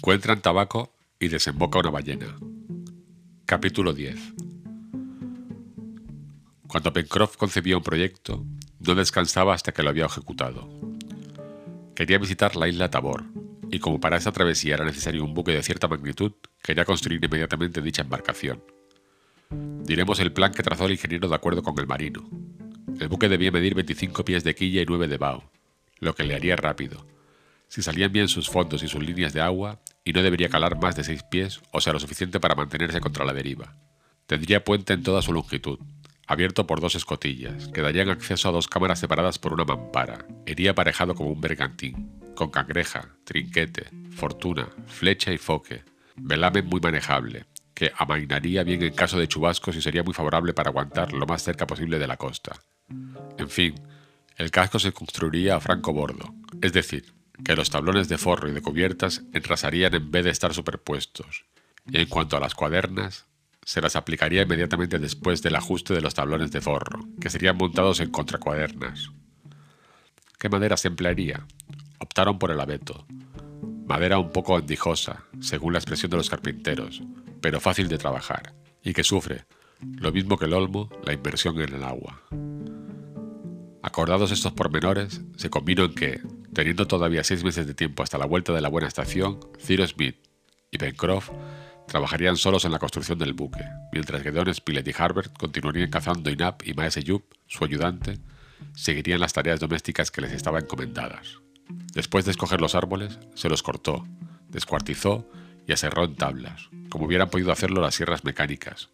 Encuentran tabaco y desemboca una ballena. Capítulo 10 Cuando Pencroff concebía un proyecto, no descansaba hasta que lo había ejecutado. Quería visitar la isla Tabor, y como para esa travesía era necesario un buque de cierta magnitud, quería construir inmediatamente dicha embarcación. Diremos el plan que trazó el ingeniero de acuerdo con el marino. El buque debía medir 25 pies de quilla y 9 de bao, lo que le haría rápido. Si salían bien sus fondos y sus líneas de agua, y no debería calar más de 6 pies, o sea, lo suficiente para mantenerse contra la deriva. Tendría puente en toda su longitud, abierto por dos escotillas, que darían acceso a dos cámaras separadas por una mampara. Iría aparejado como un bergantín, con cangreja, trinquete, fortuna, flecha y foque. Velamen muy manejable, que amainaría bien en caso de chubascos y sería muy favorable para aguantar lo más cerca posible de la costa. En fin, el casco se construiría a franco bordo, es decir, que los tablones de forro y de cubiertas enrasarían en vez de estar superpuestos, y en cuanto a las cuadernas, se las aplicaría inmediatamente después del ajuste de los tablones de forro, que serían montados en contracuadernas. ¿Qué madera se emplearía? Optaron por el abeto, madera un poco andijosa, según la expresión de los carpinteros, pero fácil de trabajar, y que sufre, lo mismo que el olmo, la inversión en el agua. Acordados estos pormenores, se convino en que, teniendo todavía seis meses de tiempo hasta la vuelta de la buena estación, Cyrus Smith y Pencroff trabajarían solos en la construcción del buque, mientras que Don Spilett y Harbert continuarían cazando y Nap y Maese Yup, su ayudante, seguirían las tareas domésticas que les estaban encomendadas. Después de escoger los árboles, se los cortó, descuartizó y aserró en tablas, como hubieran podido hacerlo las sierras mecánicas.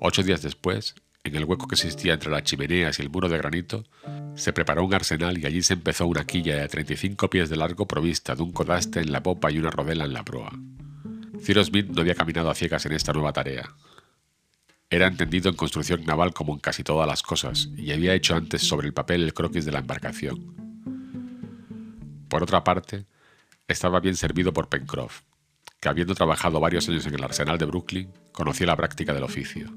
Ocho días después, en el hueco que existía entre las chimeneas y el muro de granito, se preparó un arsenal y allí se empezó una quilla de 35 pies de largo provista de un codaste en la popa y una rodela en la proa. Cyrus Smith no había caminado a ciegas en esta nueva tarea. Era entendido en construcción naval como en casi todas las cosas y había hecho antes sobre el papel el croquis de la embarcación. Por otra parte, estaba bien servido por Pencroff, que habiendo trabajado varios años en el arsenal de Brooklyn, conocía la práctica del oficio.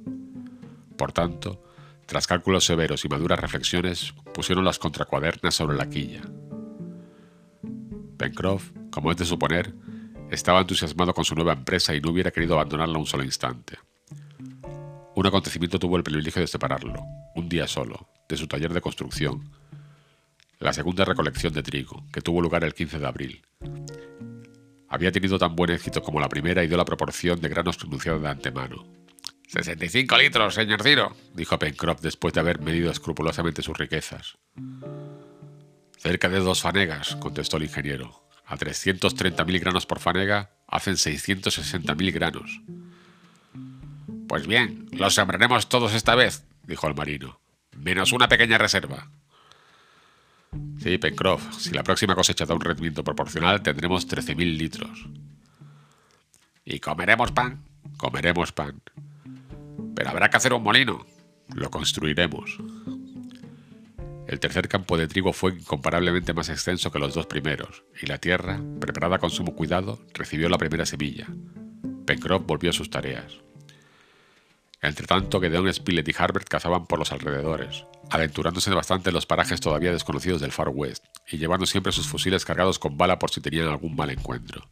Por tanto, tras cálculos severos y maduras reflexiones, pusieron las contracuadernas sobre la quilla. Pencroff, como es de suponer, estaba entusiasmado con su nueva empresa y no hubiera querido abandonarla un solo instante. Un acontecimiento tuvo el privilegio de separarlo, un día solo, de su taller de construcción, la segunda recolección de trigo, que tuvo lugar el 15 de abril. Había tenido tan buen éxito como la primera y dio la proporción de granos pronunciada de antemano, 65 litros, señor Ciro, dijo Pencroff después de haber medido escrupulosamente sus riquezas. Cerca de dos fanegas, contestó el ingeniero. A 330.000 granos por fanega hacen 660.000 granos. Pues bien, los sembraremos todos esta vez, dijo el marino, menos una pequeña reserva. Sí, Pencroff, si la próxima cosecha da un rendimiento proporcional, tendremos 13.000 litros. ¿Y comeremos pan? Comeremos pan. Pero habrá que hacer un molino. Lo construiremos. El tercer campo de trigo fue incomparablemente más extenso que los dos primeros, y la tierra, preparada con sumo cuidado, recibió la primera semilla. Pencroff volvió a sus tareas. Entretanto, Gedeon Spilett y Harbert cazaban por los alrededores, aventurándose bastante en los parajes todavía desconocidos del Far West, y llevando siempre sus fusiles cargados con bala por si tenían algún mal encuentro.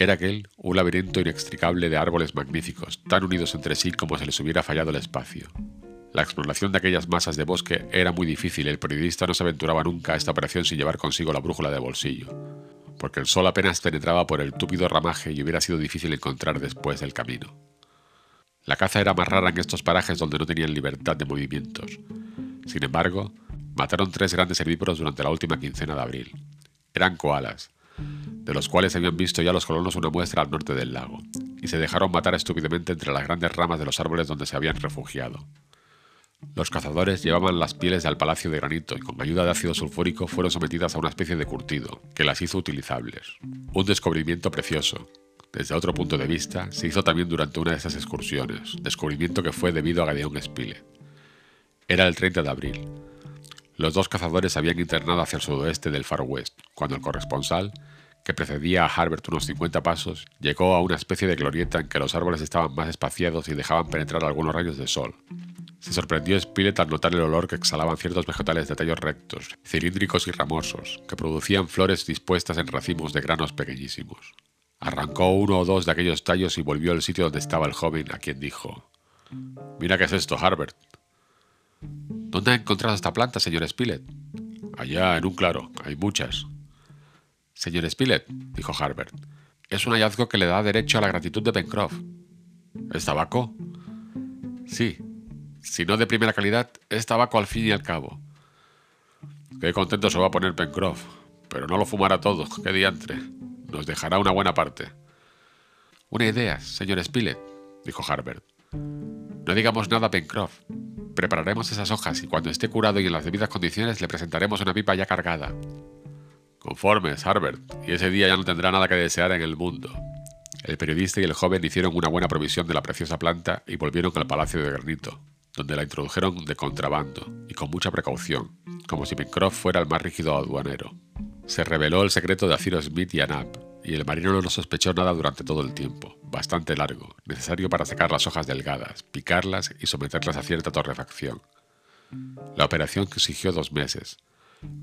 Era aquel un laberinto inextricable de árboles magníficos, tan unidos entre sí como si les hubiera fallado el espacio. La exploración de aquellas masas de bosque era muy difícil y el periodista no se aventuraba nunca a esta operación sin llevar consigo la brújula de bolsillo, porque el sol apenas penetraba por el túpido ramaje y hubiera sido difícil encontrar después del camino. La caza era más rara en estos parajes donde no tenían libertad de movimientos. Sin embargo, mataron tres grandes herbívoros durante la última quincena de abril. Eran koalas, de los cuales habían visto ya los colonos una muestra al norte del lago, y se dejaron matar estúpidamente entre las grandes ramas de los árboles donde se habían refugiado. Los cazadores llevaban las pieles al palacio de granito y con ayuda de ácido sulfúrico fueron sometidas a una especie de curtido, que las hizo utilizables. Un descubrimiento precioso. Desde otro punto de vista, se hizo también durante una de esas excursiones, descubrimiento que fue debido a Gadeón Spilett. Era el 30 de abril. Los dos cazadores habían internado hacia el sudoeste del Far West, cuando el corresponsal, que precedía a Harbert unos 50 pasos, llegó a una especie de glorieta en que los árboles estaban más espaciados y dejaban penetrar algunos rayos de sol. Se sorprendió Spilett al notar el olor que exhalaban ciertos vegetales de tallos rectos, cilíndricos y ramosos, que producían flores dispuestas en racimos de granos pequeñísimos. Arrancó uno o dos de aquellos tallos y volvió al sitio donde estaba el joven, a quien dijo: Mira qué es esto, Harbert. ¿Dónde ha encontrado esta planta, señor Spilett? Allá, en un claro. Hay muchas. Señor Spilett, dijo Harbert, es un hallazgo que le da derecho a la gratitud de Pencroff. ¿Es tabaco? Sí. Si no de primera calidad, es tabaco al fin y al cabo. Qué contento se va a poner Pencroff. Pero no lo fumará todo. Qué diantre. Nos dejará una buena parte. Una idea, señor Spilett, dijo Harbert. No digamos nada a Pencroff. Prepararemos esas hojas y cuando esté curado y en las debidas condiciones le presentaremos una pipa ya cargada. Conformes, Harbert, y ese día ya no tendrá nada que desear en el mundo. El periodista y el joven hicieron una buena provisión de la preciosa planta y volvieron al Palacio de Granito, donde la introdujeron de contrabando y con mucha precaución, como si Pencroff fuera el más rígido aduanero. Se reveló el secreto de Cyrus Smith y Anap, y el marino no sospechó nada durante todo el tiempo, bastante largo, necesario para secar las hojas delgadas, picarlas y someterlas a cierta torrefacción. La operación exigió dos meses,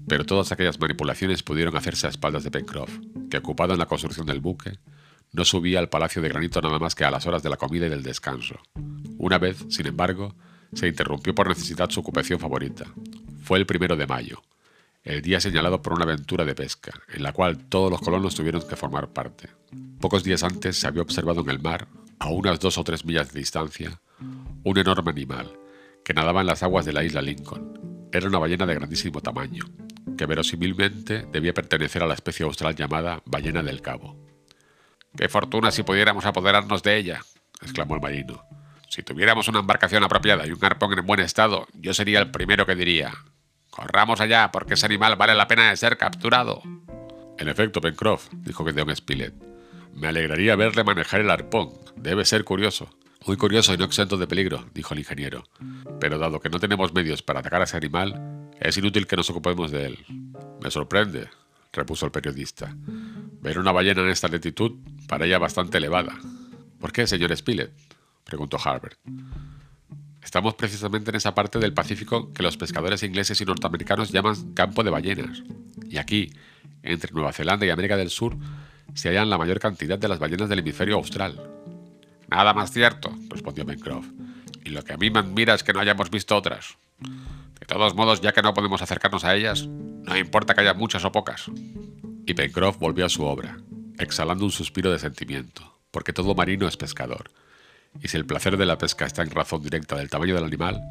pero todas aquellas manipulaciones pudieron hacerse a espaldas de Pencroff, que ocupado en la construcción del buque, no subía al palacio de granito nada más que a las horas de la comida y del descanso. Una vez, sin embargo, se interrumpió por necesidad su ocupación favorita. Fue el primero de mayo, el día señalado por una aventura de pesca, en la cual todos los colonos tuvieron que formar parte. Pocos días antes se había observado en el mar, a unas dos o tres millas de distancia, un enorme animal, que nadaba en las aguas de la isla Lincoln. Era una ballena de grandísimo tamaño, que verosímilmente debía pertenecer a la especie austral llamada ballena del cabo. ¡Qué fortuna si pudiéramos apoderarnos de ella! exclamó el marino. Si tuviéramos una embarcación apropiada y un arpón en buen estado, yo sería el primero que diría Corramos allá, porque ese animal vale la pena de ser capturado. En efecto, Pencroff, dijo Gedeon Spilett. Me alegraría verle manejar el arpón. Debe ser curioso. Muy curioso y no exento de peligro, dijo el ingeniero. Pero dado que no tenemos medios para atacar a ese animal, es inútil que nos ocupemos de él. Me sorprende, repuso el periodista. Ver una ballena en esta latitud para ella bastante elevada. ¿Por qué, señor Spilett? preguntó Harbert. Estamos precisamente en esa parte del Pacífico que los pescadores ingleses y norteamericanos llaman campo de ballenas. Y aquí, entre Nueva Zelanda y América del Sur, se hallan la mayor cantidad de las ballenas del hemisferio austral. Nada más cierto, respondió Pencroff. Y lo que a mí me admira es que no hayamos visto otras. De todos modos, ya que no podemos acercarnos a ellas, no importa que haya muchas o pocas. Y Pencroff volvió a su obra, exhalando un suspiro de sentimiento, porque todo marino es pescador y si el placer de la pesca está en razón directa del tamaño del animal,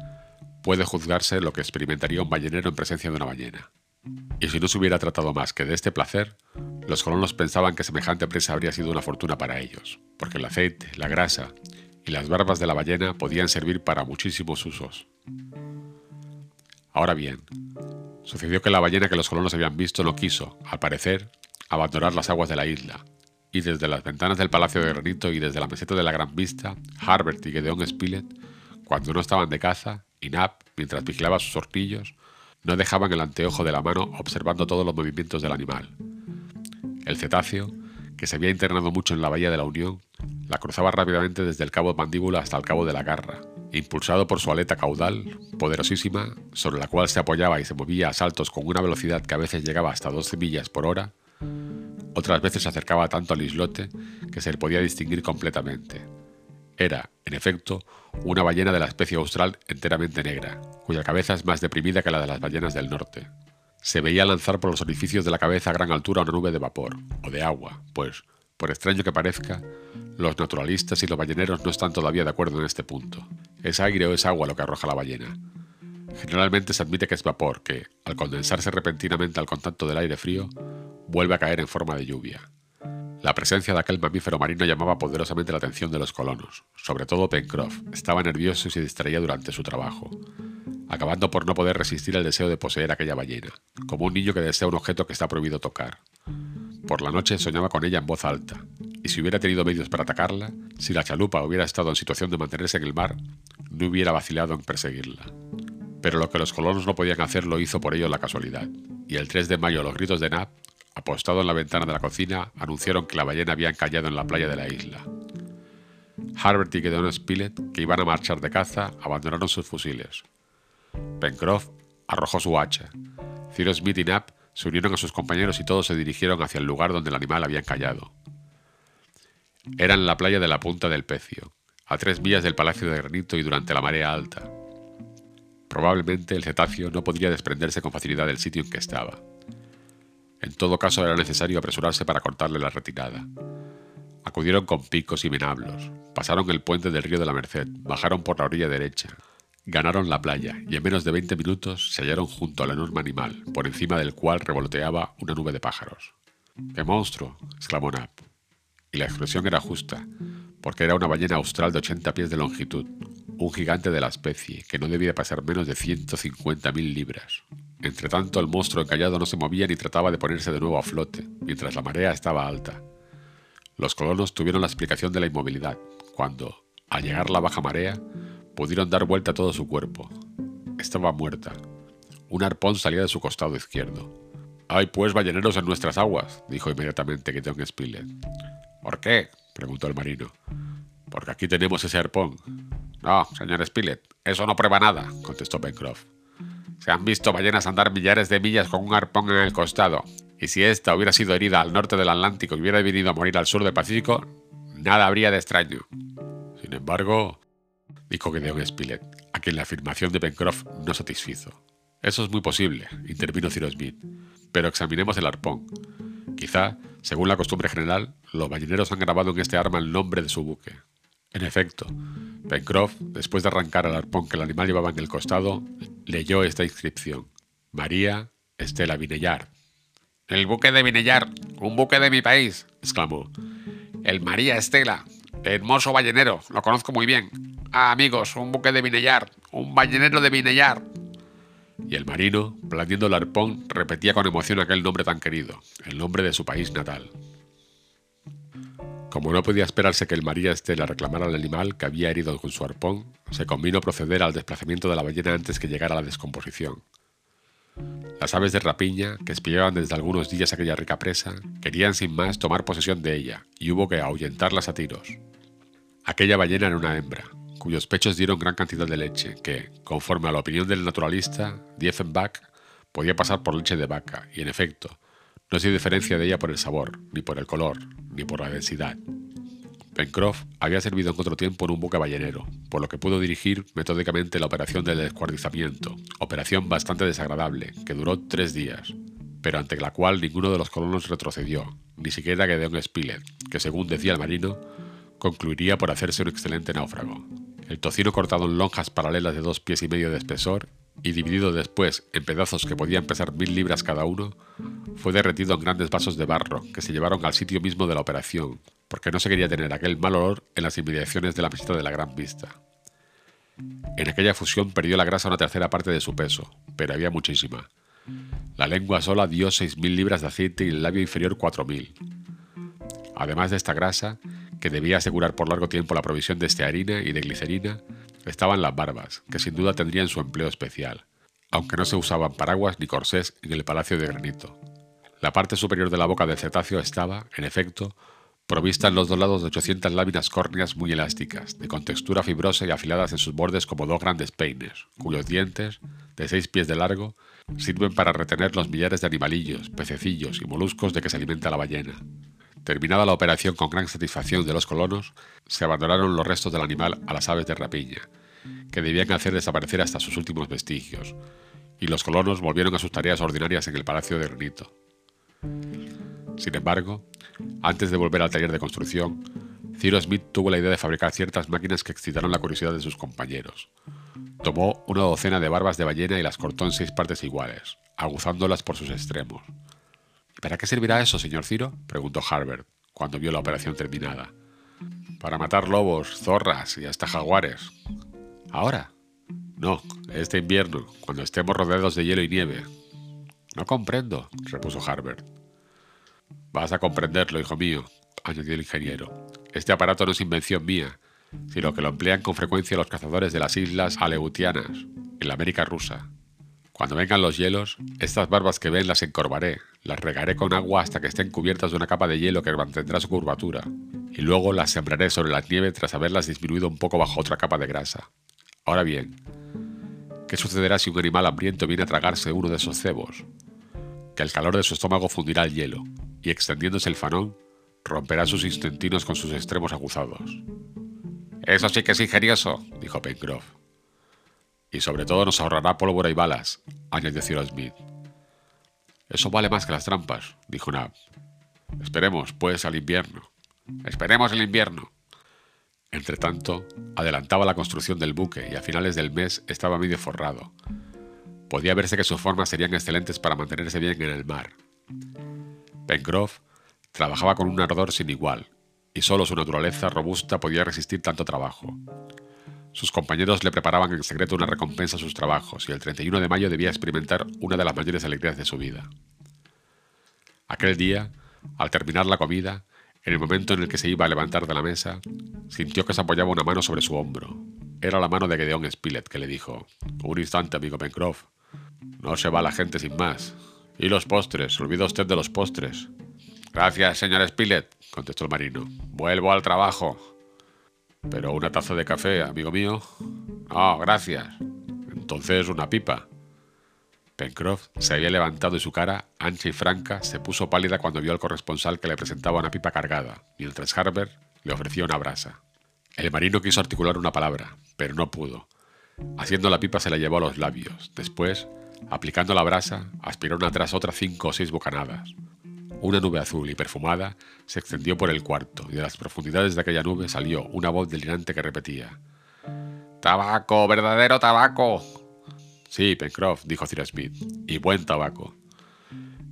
puede juzgarse lo que experimentaría un ballenero en presencia de una ballena. Y si no se hubiera tratado más que de este placer, los colonos pensaban que semejante presa habría sido una fortuna para ellos, porque el aceite, la grasa y las barbas de la ballena podían servir para muchísimos usos. Ahora bien, sucedió que la ballena que los colonos habían visto no quiso, al parecer, abandonar las aguas de la isla, y desde las ventanas del Palacio de Granito y desde la meseta de la Gran Vista, Harbert y Gedeon Spilett, cuando no estaban de caza, y Nap, mientras vigilaba sus hornillos, no dejaban el anteojo de la mano observando todos los movimientos del animal. El cetáceo, que se había internado mucho en la bahía de la Unión, la cruzaba rápidamente desde el cabo de mandíbula hasta el cabo de la garra, impulsado por su aleta caudal, poderosísima, sobre la cual se apoyaba y se movía a saltos con una velocidad que a veces llegaba hasta 12 millas por hora, otras veces se acercaba tanto al islote que se le podía distinguir completamente. Era, en efecto, una ballena de la especie austral enteramente negra, cuya cabeza es más deprimida que la de las ballenas del norte. Se veía lanzar por los orificios de la cabeza a gran altura una nube de vapor, o de agua, pues, por extraño que parezca, los naturalistas y los balleneros no están todavía de acuerdo en este punto. ¿Es aire o es agua lo que arroja la ballena? Generalmente se admite que es vapor que, al condensarse repentinamente al contacto del aire frío, vuelve a caer en forma de lluvia. La presencia de aquel mamífero marino llamaba poderosamente la atención de los colonos, sobre todo Pencroff. Estaba nervioso y se distraía durante su trabajo, acabando por no poder resistir el deseo de poseer aquella ballena, como un niño que desea un objeto que está prohibido tocar. Por la noche soñaba con ella en voz alta, y si hubiera tenido medios para atacarla, si la chalupa hubiera estado en situación de mantenerse en el mar, no hubiera vacilado en perseguirla. Pero lo que los colonos no podían hacer lo hizo por ello la casualidad, y el 3 de mayo los gritos de Nab apostado en la ventana de la cocina, anunciaron que la ballena había encallado en la playa de la isla. Harbert y Gedeon Spilett, que iban a marchar de caza, abandonaron sus fusiles. Pencroff arrojó su hacha. Cyrus Smith y Knapp se unieron a sus compañeros y todos se dirigieron hacia el lugar donde el animal había encallado. Era en la playa de la Punta del Pecio, a tres millas del Palacio de Granito y durante la marea alta. Probablemente el cetáceo no podría desprenderse con facilidad del sitio en que estaba. En todo caso era necesario apresurarse para cortarle la retirada. Acudieron con picos y venablos, pasaron el puente del río de la Merced, bajaron por la orilla derecha, ganaron la playa y en menos de 20 minutos se hallaron junto al enorme animal, por encima del cual revoloteaba una nube de pájaros. ¡Qué monstruo! exclamó Nap. Y la expresión era justa, porque era una ballena austral de 80 pies de longitud, un gigante de la especie, que no debía pasar menos de 150.000 libras. Entretanto, el monstruo encallado no se movía ni trataba de ponerse de nuevo a flote, mientras la marea estaba alta. Los colonos tuvieron la explicación de la inmovilidad, cuando, al llegar la baja marea, pudieron dar vuelta a todo su cuerpo. Estaba muerta. Un arpón salía de su costado izquierdo. Hay pues balleneros en nuestras aguas, dijo inmediatamente Gideon Spilett. ¿Por qué? preguntó el marino. Porque aquí tenemos ese arpón. No, señor Spilett, eso no prueba nada, contestó Pencroff. Se han visto ballenas andar millares de millas con un arpón en el costado, y si ésta hubiera sido herida al norte del Atlántico y hubiera venido a morir al sur del Pacífico, nada habría de extraño. Sin embargo, dijo Gideon Spilett, a quien la afirmación de Pencroff no satisfizo. Eso es muy posible, intervino Cyrus Smith, pero examinemos el arpón. Quizá, según la costumbre general, los balleneros han grabado en este arma el nombre de su buque. En efecto, Pencroff, después de arrancar el arpón que el animal llevaba en el costado, leyó esta inscripción: María Estela Vinellard. El buque de Vinellard, un buque de mi país, exclamó. El María Estela, hermoso ballenero, lo conozco muy bien. Ah, amigos, un buque de Vinellard, un ballenero de Vinellard. Y el marino, blandiendo el arpón, repetía con emoción aquel nombre tan querido, el nombre de su país natal. Como no podía esperarse que el María Estela reclamara al animal que había herido con su arpón, se convino proceder al desplazamiento de la ballena antes que llegara la descomposición. Las aves de rapiña, que espiaban desde algunos días aquella rica presa, querían sin más tomar posesión de ella, y hubo que ahuyentarlas a tiros. Aquella ballena era una hembra, cuyos pechos dieron gran cantidad de leche, que, conforme a la opinión del naturalista, Diefenbach, podía pasar por leche de vaca, y en efecto, no se diferencia de ella por el sabor, ni por el color, ni por la densidad. Pencroff había servido en otro tiempo en un buque ballenero, por lo que pudo dirigir metódicamente la operación del descuartizamiento, operación bastante desagradable, que duró tres días, pero ante la cual ninguno de los colonos retrocedió, ni siquiera Gedeon Spilett, que según decía el marino, concluiría por hacerse un excelente náufrago. El tocino cortado en lonjas paralelas de dos pies y medio de espesor y dividido después en pedazos que podían pesar mil libras cada uno, fue derretido en grandes vasos de barro que se llevaron al sitio mismo de la operación, porque no se quería tener aquel mal olor en las inmediaciones de la mesita de la Gran Vista. En aquella fusión perdió la grasa una tercera parte de su peso, pero había muchísima. La lengua sola dio seis mil libras de aceite y el labio inferior cuatro mil. Además de esta grasa, que debía asegurar por largo tiempo la provisión de estearina y de glicerina, estaban las barbas, que sin duda tendrían su empleo especial, aunque no se usaban paraguas ni corsés en el Palacio de Granito. La parte superior de la boca del cetáceo estaba, en efecto, provista en los dos lados de 800 láminas córneas muy elásticas, de contextura fibrosa y afiladas en sus bordes como dos grandes peines, cuyos dientes, de seis pies de largo, sirven para retener los millares de animalillos, pececillos y moluscos de que se alimenta la ballena. Terminada la operación con gran satisfacción de los colonos, se abandonaron los restos del animal a las aves de rapiña, que debían hacer desaparecer hasta sus últimos vestigios, y los colonos volvieron a sus tareas ordinarias en el Palacio de Granito. Sin embargo, antes de volver al taller de construcción, Ciro Smith tuvo la idea de fabricar ciertas máquinas que excitaron la curiosidad de sus compañeros. Tomó una docena de barbas de ballena y las cortó en seis partes iguales, aguzándolas por sus extremos. ¿Para qué servirá eso, señor Ciro? preguntó Harbert, cuando vio la operación terminada. Para matar lobos, zorras y hasta jaguares. ¿Ahora? No, este invierno, cuando estemos rodeados de hielo y nieve. No comprendo, repuso Harbert. Vas a comprenderlo, hijo mío, añadió el ingeniero. Este aparato no es invención mía, sino que lo emplean con frecuencia los cazadores de las islas Aleutianas, en la América rusa. Cuando vengan los hielos, estas barbas que ven las encorvaré, las regaré con agua hasta que estén cubiertas de una capa de hielo que mantendrá su curvatura, y luego las sembraré sobre la nieve tras haberlas disminuido un poco bajo otra capa de grasa. Ahora bien, ¿qué sucederá si un animal hambriento viene a tragarse uno de esos cebos? Que el calor de su estómago fundirá el hielo, y extendiéndose el fanón, romperá sus intestinos con sus extremos aguzados. Eso sí que es ingenioso, dijo Pencroff. Y sobre todo nos ahorrará pólvora y balas, añadió Smith. Eso vale más que las trampas, dijo Nab. Esperemos, pues, al invierno. Esperemos el invierno. Entretanto, adelantaba la construcción del buque y a finales del mes estaba medio forrado. Podía verse que sus formas serían excelentes para mantenerse bien en el mar. Pencroff trabajaba con un ardor sin igual, y solo su naturaleza robusta podía resistir tanto trabajo. Sus compañeros le preparaban en secreto una recompensa a sus trabajos y el 31 de mayo debía experimentar una de las mayores alegrías de su vida. Aquel día, al terminar la comida, en el momento en el que se iba a levantar de la mesa, sintió que se apoyaba una mano sobre su hombro. Era la mano de Gedeón Spilett que le dijo: Un instante, amigo Pencroff. No se va la gente sin más. ¿Y los postres? ¿Olvida usted de los postres? Gracias, señor Spilett, contestó el marino. Vuelvo al trabajo. Pero una taza de café, amigo mío. Oh, gracias. Entonces una pipa. Pencroff se había levantado y su cara, ancha y franca, se puso pálida cuando vio al corresponsal que le presentaba una pipa cargada, mientras Harbert le ofrecía una brasa. El marino quiso articular una palabra, pero no pudo. Haciendo la pipa se la llevó a los labios. Después, aplicando la brasa, aspiró una tras otra cinco o seis bocanadas. Una nube azul y perfumada se extendió por el cuarto y de las profundidades de aquella nube salió una voz delirante que repetía: ¡Tabaco, verdadero tabaco! Sí, Pencroff, dijo Cyrus Smith, y buen tabaco.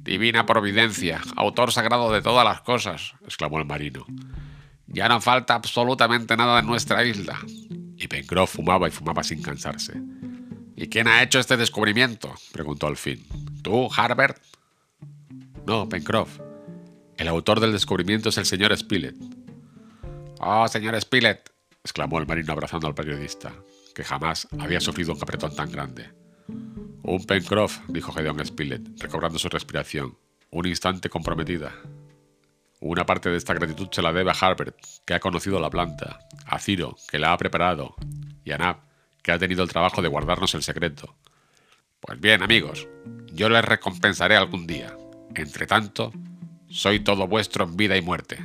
Divina providencia, autor sagrado de todas las cosas, exclamó el marino. Ya no falta absolutamente nada en nuestra isla. Y Pencroff fumaba y fumaba sin cansarse. ¿Y quién ha hecho este descubrimiento? preguntó al fin. ¿Tú, Harbert? No, Pencroff. El autor del descubrimiento es el señor Spilett. Oh, señor Spilett, exclamó el marino abrazando al periodista, que jamás había sufrido un capretón tan grande. Un Pencroff, dijo Gedeon Spilett, recobrando su respiración. Un instante comprometida. Una parte de esta gratitud se la debe a Harbert, que ha conocido la planta, a Ciro, que la ha preparado, y a Nab, que ha tenido el trabajo de guardarnos el secreto. Pues bien, amigos, yo les recompensaré algún día. Entre tanto, soy todo vuestro en vida y muerte.